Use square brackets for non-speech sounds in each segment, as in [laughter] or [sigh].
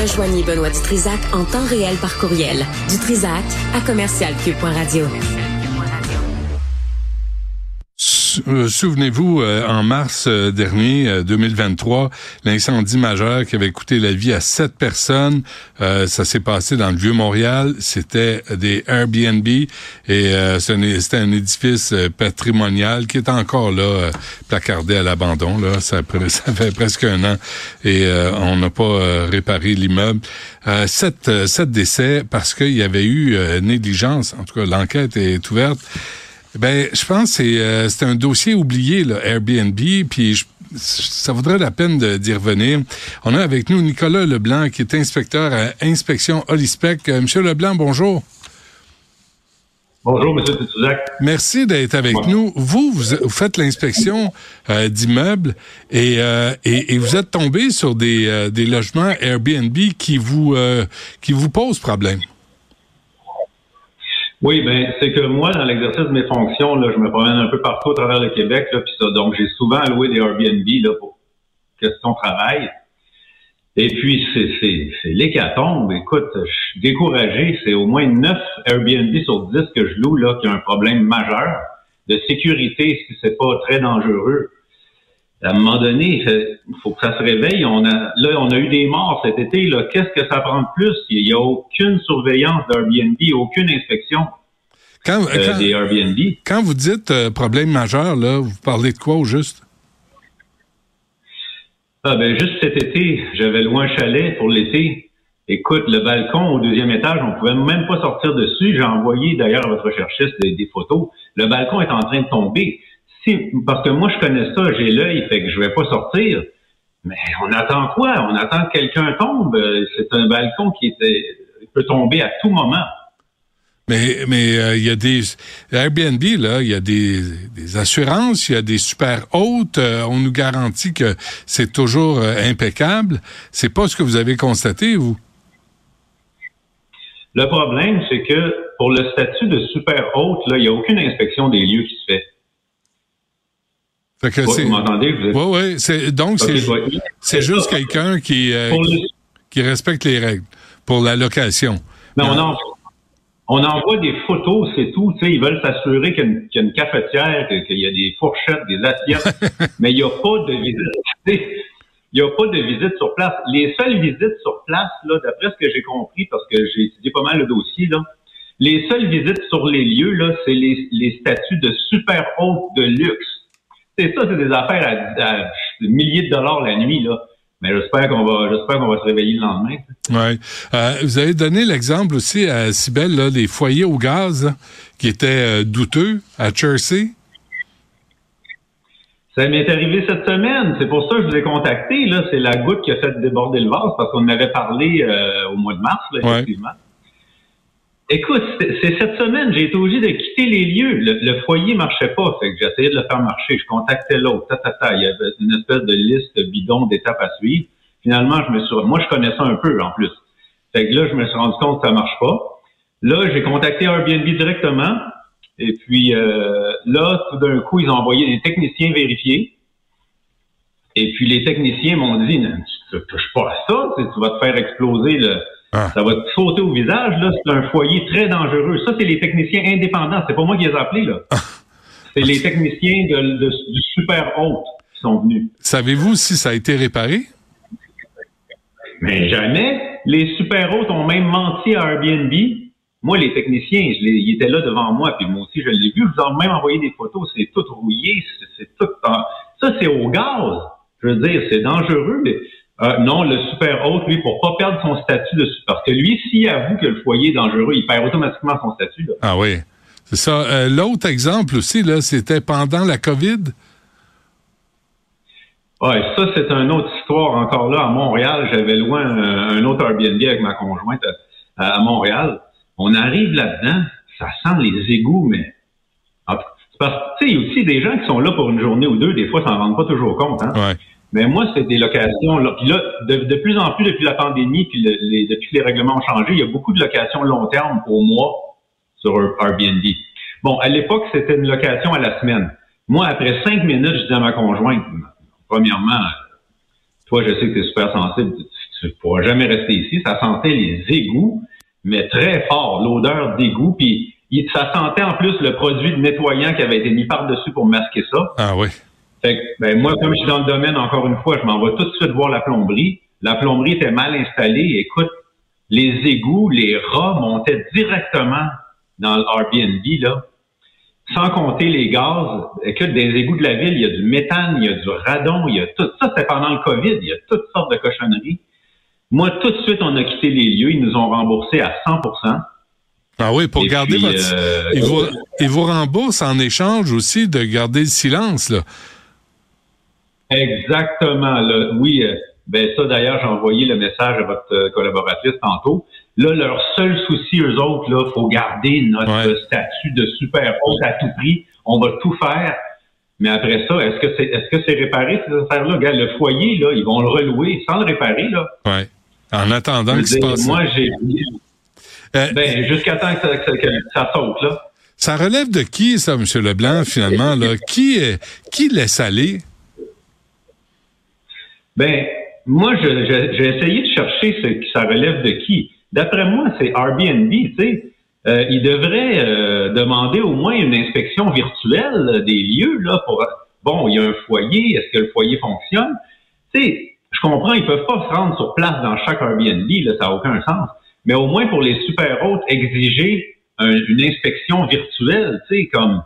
Rejoignez Benoît Dutrisac en temps réel par courriel. Dutrisac à commercialcube.radio. Euh, souvenez-vous, euh, en mars euh, dernier, 2023, l'incendie majeur qui avait coûté la vie à sept personnes, ça s'est passé dans le Vieux-Montréal. C'était des Airbnb et c'était un édifice patrimonial qui est encore là, placardé à l'abandon. Là, ça, [laughs] ça, fait presque un an et on n'a pas réparé l'immeuble. sept, sept décès parce qu'il y avait eu négligence. En tout cas, l'enquête est ouverte. Ben, je pense que euh, c'est un dossier oublié, là, Airbnb, puis ça vaudrait la peine d'y revenir. On a avec nous Nicolas Leblanc, qui est inspecteur à Inspection Olispec. Euh, Monsieur Leblanc, bonjour. Bonjour, Monsieur Titouzac. Merci d'être avec nous. Vous, vous, faites l'inspection euh, d'immeubles et, et, vous êtes tombé sur des, des logements Airbnb qui vous, qui vous posent problème. Oui, ben c'est que moi, dans l'exercice de mes fonctions, là, je me promène un peu partout à travers le Québec, là, puis ça, donc j'ai souvent alloué des Airbnb là, pour question travail. Et puis c'est l'hécatombe. Écoute, je suis découragé. C'est au moins neuf Airbnb sur 10 que je loue là qui ont un problème majeur de sécurité, si c'est pas très dangereux. À un moment donné, il faut que ça se réveille. On a, là, on a eu des morts cet été. Là, qu'est-ce que ça prend de plus? Il n'y a aucune surveillance d'Airbnb, aucune inspection quand, euh, des Airbnb. Quand vous dites euh, problème majeur, là, vous parlez de quoi au juste? Ah, ben, juste cet été, j'avais loin un chalet pour l'été. Écoute, le balcon au deuxième étage, on pouvait même pas sortir dessus. J'ai envoyé d'ailleurs à votre recherchiste des photos. Le balcon est en train de tomber parce que moi, je connais ça, j'ai l'œil, fait que je vais pas sortir. Mais on attend quoi? On attend que quelqu'un tombe. C'est un balcon qui peut tomber à tout moment. Mais mais euh, il y a des Airbnb là, il y a des, assurances, il y a des super hautes. Euh, on nous garantit que c'est toujours euh, impeccable. C'est pas ce que vous avez constaté vous? Le problème, c'est que pour le statut de super haute, là, il n'y a aucune inspection des lieux qui se fait. Fait que vous m'entendez? Oui, oui. C'est, donc, c'est, juste quelqu'un qui, euh, qui respecte les règles pour la location. Mais on, on envoie des photos, c'est tout. Tu sais, ils veulent s'assurer qu'il y, a une, cafetière, qu'il y a des fourchettes, des assiettes, [laughs] mais il n'y a pas de visite. Il n'y a pas de visite sur place. Les seules visites sur place, là, d'après ce que j'ai compris, parce que j'ai étudié pas mal le dossier, là, les seules visites sur les lieux, là, c'est les, les statuts de super haute de luxe. C'est ça, c'est des affaires à, milliers de dollars la nuit, là. Mais j'espère qu'on va, j'espère qu'on va se réveiller le lendemain. Oui. Euh, vous avez donné l'exemple aussi à Sibelle, là, des foyers au gaz qui étaient euh, douteux à Chelsea. Ça m'est arrivé cette semaine. C'est pour ça que je vous ai contacté. Là, c'est la goutte qui a fait déborder le vase parce qu'on en avait parlé euh, au mois de mars, là, effectivement. Écoute, c'est cette semaine, j'ai été obligé de quitter les lieux. Le, foyer marchait pas, fait que j'essayais de le faire marcher. Je contactais l'autre, Il y avait une espèce de liste bidon d'étapes à suivre. Finalement, je me suis, moi, je connais ça un peu, en plus. Fait que là, je me suis rendu compte que ça marche pas. Là, j'ai contacté Airbnb directement. Et puis, euh, là, tout d'un coup, ils ont envoyé des techniciens vérifier. Et puis, les techniciens m'ont dit, tu touches pas à ça, tu vas te faire exploser le, ah. Ça va te sauter au visage, là. C'est un foyer très dangereux. Ça, c'est les techniciens indépendants. C'est pas moi qui les ai appelés, là. Ah. C'est les techniciens de, du super haute qui sont venus. Savez-vous si ça a été réparé? Mais jamais. Les super hautes ont même menti à Airbnb. Moi, les techniciens, je les, ils étaient là devant moi, puis moi aussi, je l'ai vu. Je vous ai même envoyé des photos. C'est tout rouillé, c'est tout... Ça, c'est au gaz. Je veux dire, c'est dangereux, mais euh, non, le super haute, lui, pour pas perdre son statut de super. Parce que lui, s'il avoue que le foyer est dangereux, il perd automatiquement son statut. Là. Ah oui. C'est ça. Euh, l'autre exemple aussi, là, c'était pendant la COVID? Oui, ça, c'est une autre histoire. Encore là, à Montréal, j'avais loin un, autre Airbnb avec ma conjointe à, Montréal. On arrive là-dedans, ça sent les égouts, mais parce que, tu sais, il y a aussi des gens qui sont là pour une journée ou deux, des fois, ça n'en rendent pas toujours compte. Hein? Ouais. Mais moi, c'est des locations. Là, puis là, de, plus en plus depuis la pandémie, puis les, depuis que les règlements ont changé, il y a beaucoup de locations long terme pour moi sur Airbnb. Bon, à l'époque, c'était une location à la semaine. Moi, après cinq minutes, je dis à ma conjointe, premièrement, toi, je sais que tu es super sensible, tu ne pourras jamais rester ici. Ça sentait les égouts, mais très fort, l'odeur d'égout. Puis ça sentait en plus le produit de nettoyant qui avait été mis par-dessus pour masquer ça. Ah oui. Fait que, ben, moi, comme je suis dans le domaine, encore une fois, je m'en vais tout de suite voir la plomberie. La plomberie était mal installée. Écoute, les égouts, les rats montaient directement dans l'Airbnb, là. Sans compter les gaz. Écoute, des égouts de la ville, il y a du méthane, il y a du radon, il y a tout ça. C'était pendant le COVID. Il y a toutes sortes de cochonneries. Moi, tout de suite, on a quitté les lieux. Ils nous ont remboursé à 100% ah oui, pour garder votre... Euh, ils, vous, ils vous remboursent en échange aussi de garder le silence, là. Exactement. Là. Oui, euh, ben ça d'ailleurs, j'ai envoyé le message à votre euh, collaboratrice tantôt. Là, leur seul souci, eux autres, là, faut garder notre statut de super haute à tout prix. On va tout faire. Mais après ça, est-ce que c'est est-ce que c'est réparé ces affaires-là? Regarde, le foyer, là, ils vont le relouer sans le réparer, là. Oui. En attendant que ça passe. Moi, j'ai. Euh, ben, jusqu'à temps que ça, que ça saute, là. Ça relève de qui, ça, M. Leblanc, finalement, là? [laughs] qui, qui laisse aller? Ben, moi, j'ai essayé de chercher ce que ça relève de qui. D'après moi, c'est Airbnb, tu sais. Euh, il devrait euh, demander au moins une inspection virtuelle des lieux, là, pour bon, il y a un foyer, est-ce que le foyer fonctionne? Tu sais, je comprends, ils peuvent pas se rendre sur place dans chaque Airbnb, là, ça n'a aucun sens. Mais au moins pour les super hautes, exiger une inspection virtuelle, tu sais, comme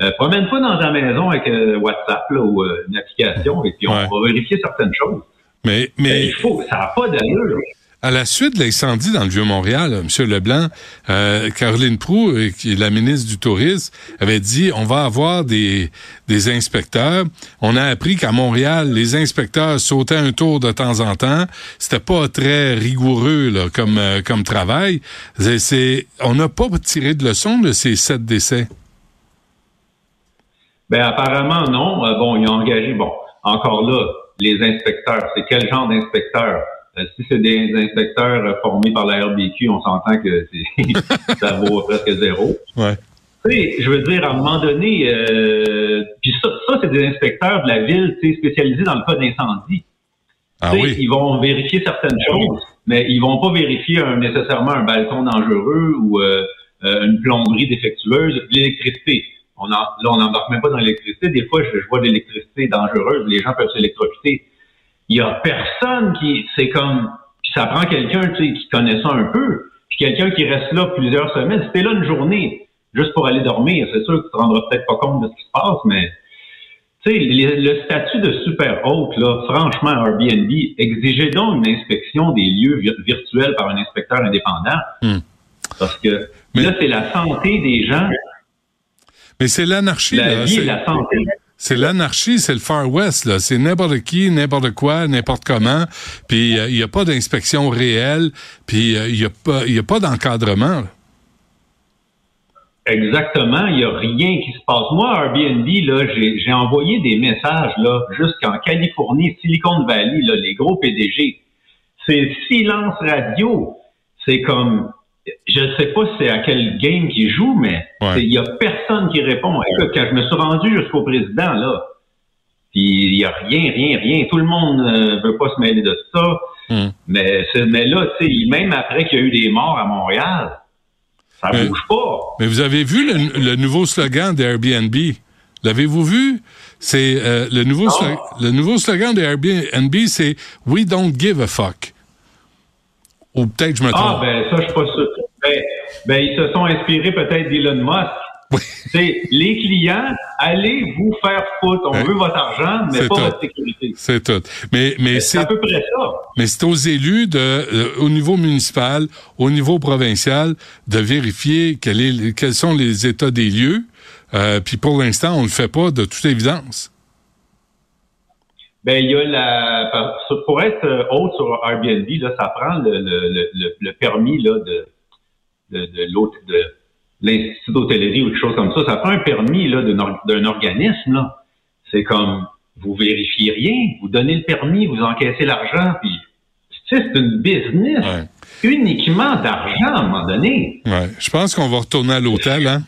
euh, promène-toi dans ta maison avec euh, WhatsApp là, ou euh, une application et puis on va vérifier certaines choses. Mais, mais... il faut, ça n'a pas d'allure. À la suite de l'incendie dans le Vieux-Montréal, M. Leblanc, euh, Caroline Proux, qui est la ministre du Tourisme, avait dit on va avoir des, des inspecteurs. On a appris qu'à Montréal, les inspecteurs sautaient un tour de temps en temps. C'était pas très rigoureux là, comme, comme travail. C'est, on n'a pas tiré de leçon de ces sept décès. Ben apparemment non. Euh, bon, ils ont engagé, bon, encore là, les inspecteurs. C'est quel genre d'inspecteurs? Euh, si c'est des inspecteurs euh, formés par la RBQ, on s'entend que [laughs] ça vaut presque zéro. Ouais. Tu sais, je veux dire, à un moment donné, puis ça, ça c'est des inspecteurs de la ville, spécialisés dans le cas d'incendie. Ah oui. Ils vont vérifier certaines choses, mais ils vont pas vérifier nécessairement un balcon dangereux ou une plomberie défectueuse, l'électricité on là, on n'embarque même pas dans l'électricité. Des fois, je, vois de l'électricité dangereuse. Les gens peuvent s'électrocuter. Il y a personne qui, c'est comme, puis ça prend quelqu'un, tu sais, qui connaît ça un peu, puis quelqu'un qui reste là plusieurs semaines. Si t'es là une journée, juste pour aller dormir, c'est sûr que tu te rendras peut-être pas compte de ce qui se passe, mais, tu sais, le, statut de super haute, là, franchement, Airbnb, exigez donc une inspection des lieux virtuels par un inspecteur indépendant. Hmm. Parce que là, c'est la santé des gens mais c'est l'anarchie. La C'est l'anarchie, c'est le Far West, là. C'est n'importe qui, n'importe quoi, n'importe comment. Puis euh, il n'y a pas d'inspection réelle, puis il n'y a pas, y a pas d'encadrement. Exactement, il n'y a rien qui se passe. Moi, Airbnb, là, j'ai envoyé des messages là, jusqu'en Californie, Silicon Valley, là, les gros PDG. C'est silence radio. C'est comme je ne sais pas c'est à quel game qu'il joue, mais il y a personne qui répond. Écoute, quand je me suis rendu jusqu'au président, là, il y a rien, rien, rien. Tout le monde ne euh, veut pas se mêler de ça. Hmm. Mais, mais là, même après qu'il y a eu des morts à Montréal, ça ne bouge pas. Mais vous avez vu le, nouveau slogan d'Airbnb? L'avez-vous vu? C'est euh, le nouveau le nouveau slogan d'Airbnb, c'est We don't give a fuck. Ou peut-être je me ah, trompe. Ah, ben ça, je suis pas sûr. Ben, ils se sont inspirés peut-être d'Elon Musk. Oui. C'est les clients, allez vous faire foutre. On veut votre argent, mais pas votre sécurité. C'est tout. Mais, mais c'est à peu près ça. Mais c'est aux élus de, euh, au niveau municipal, au niveau provincial, de vérifier quel est, quels sont les états des lieux. Euh, puis pour l'instant, on ne le fait pas de toute évidence. Ben, il y a la, pour être euh, hôte sur Airbnb, là, ça prend le, le, le, le permis là, de, de, de l'institut d'hôtellerie ou quelque chose comme ça, ça prend un permis là, d'un organisme. Là. C'est comme vous vérifiez rien, vous donnez le permis, vous encaissez l'argent, puis c'est une business uniquement d'argent à un moment donné. Ouais. Je pense qu'on va retourner à l'hôtel, hein?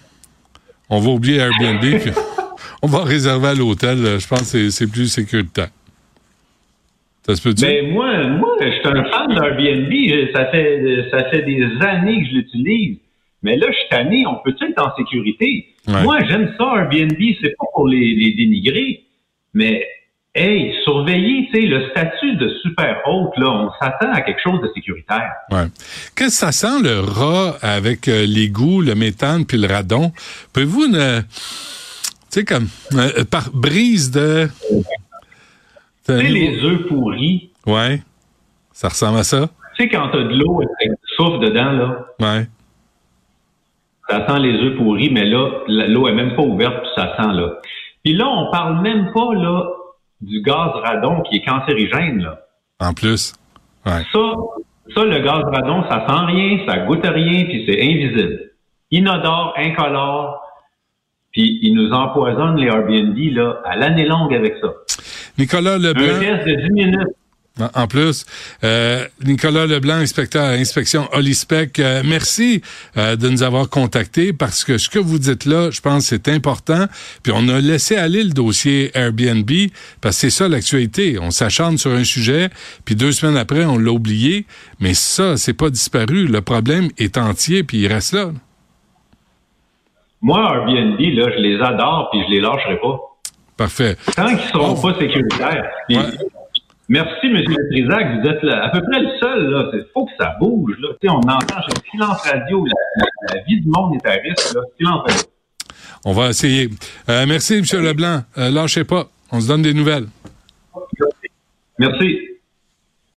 On va oublier Airbnb, puis [laughs] on va réserver à l'hôtel. Je pense que c'est plus sécuritaire. Ça se peut dire? Ben moi, moi, je suis un fan d'Airbnb. Ça fait, ça fait des années que je l'utilise. Mais là, je suis tanné, on peut être en sécurité? Moi, j'aime ça, Airbnb, c'est pas pour les, dénigrer, mais hey, surveiller, tu sais, le statut de super haute, là, on s'attend à quelque chose de sécuritaire. Ouais. Qu'est-ce que ça sent, le rat, avec euh, l'égout, le méthane puis le radon? Pouvez-vous, tu sais, comme, euh, par brise de... Tu sais, les œufs pourris. Ouais. Ça ressemble à ça? Tu sais, quand t'as de l'eau avec du souffle dedans, là. Ouais ça sent les œufs pourris, mais là, l'eau est même pas ouverte, puis ça sent là. Puis là, on parle même pas là du gaz radon qui est cancérigène là. En plus. Ouais. Ça, ça, le gaz radon, ça sent rien, ça goûte rien, puis c'est invisible. Inodore, incolore, puis ils nous empoisonnent les Airbnb là à l'année longue avec ça. Nicolas Leblanc. Un test de 10 minutes. En plus, euh, Nicolas Leblanc, inspecteur à inspection Olispec, euh, merci euh, de nous avoir contactés parce que ce que vous dites là, je pense c'est important. Puis on a laissé aller le dossier Airbnb parce que c'est ça l'actualité. On s'acharne sur un sujet, puis deux semaines après, on l'a oublié. Mais ça, c'est pas disparu. Le problème est entier, puis il reste là. Moi, Airbnb, là, je les adore, puis je les lâcherai pas. Parfait. Tant qu'ils seront pas sécuritaires. Merci, M. Trisac. Vous êtes à peu près le seul. Il faut que ça bouge. Là. on entend chez Silence Radio, la, vie du monde est à risque. Là. Silence Radio. On va essayer. Euh, merci, M. Leblanc. Euh, lâchez pas. On se donne des nouvelles. Merci.